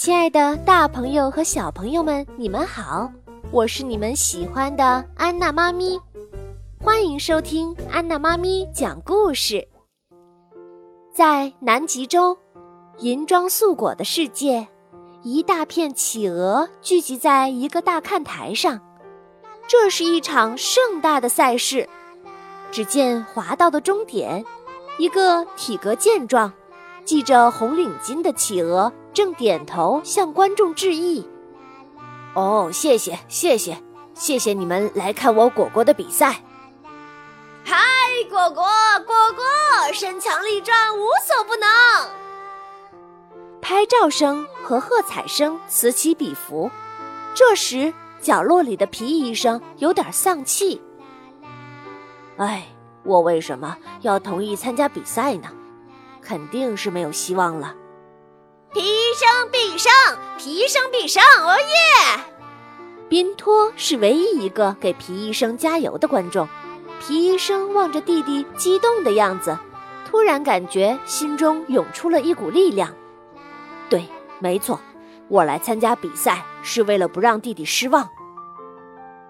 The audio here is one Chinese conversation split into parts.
亲爱的，大朋友和小朋友们，你们好！我是你们喜欢的安娜妈咪，欢迎收听安娜妈咪讲故事。在南极洲，银装素裹的世界，一大片企鹅聚集在一个大看台上，这是一场盛大的赛事。只见滑道的终点，一个体格健壮。系着红领巾的企鹅正点头向观众致意。哦，谢谢，谢谢，谢谢你们来看我果果的比赛。嗨，果果，果果，身强力壮，无所不能。拍照声和喝彩声此起彼伏。这时，角落里的皮医生有点丧气。哎，我为什么要同意参加比赛呢？肯定是没有希望了。皮医生必胜，皮医生必胜！哦耶！宾托是唯一一个给皮医生加油的观众。皮医生望着弟弟激动的样子，突然感觉心中涌出了一股力量。对，没错，我来参加比赛是为了不让弟弟失望。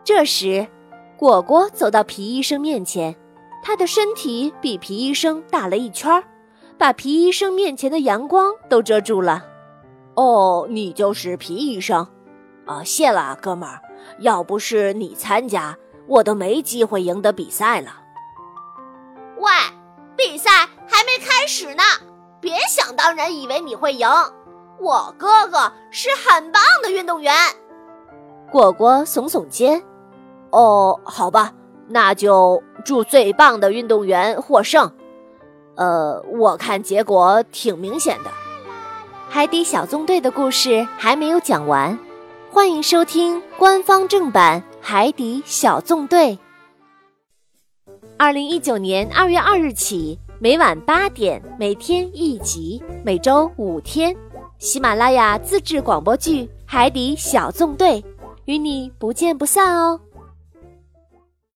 这时，果果走到皮医生面前，他的身体比皮医生大了一圈儿。把皮医生面前的阳光都遮住了。哦，你就是皮医生，啊，谢了，哥们儿。要不是你参加，我都没机会赢得比赛了。喂，比赛还没开始呢，别想当然以为你会赢。我哥哥是很棒的运动员。果果耸耸肩。哦，好吧，那就祝最棒的运动员获胜。呃，我看结果挺明显的。海底小纵队的故事还没有讲完，欢迎收听官方正版《海底小纵队》。二零一九年二月二日起，每晚八点，每天一集，每周五天，喜马拉雅自制广播剧《海底小纵队》，与你不见不散哦。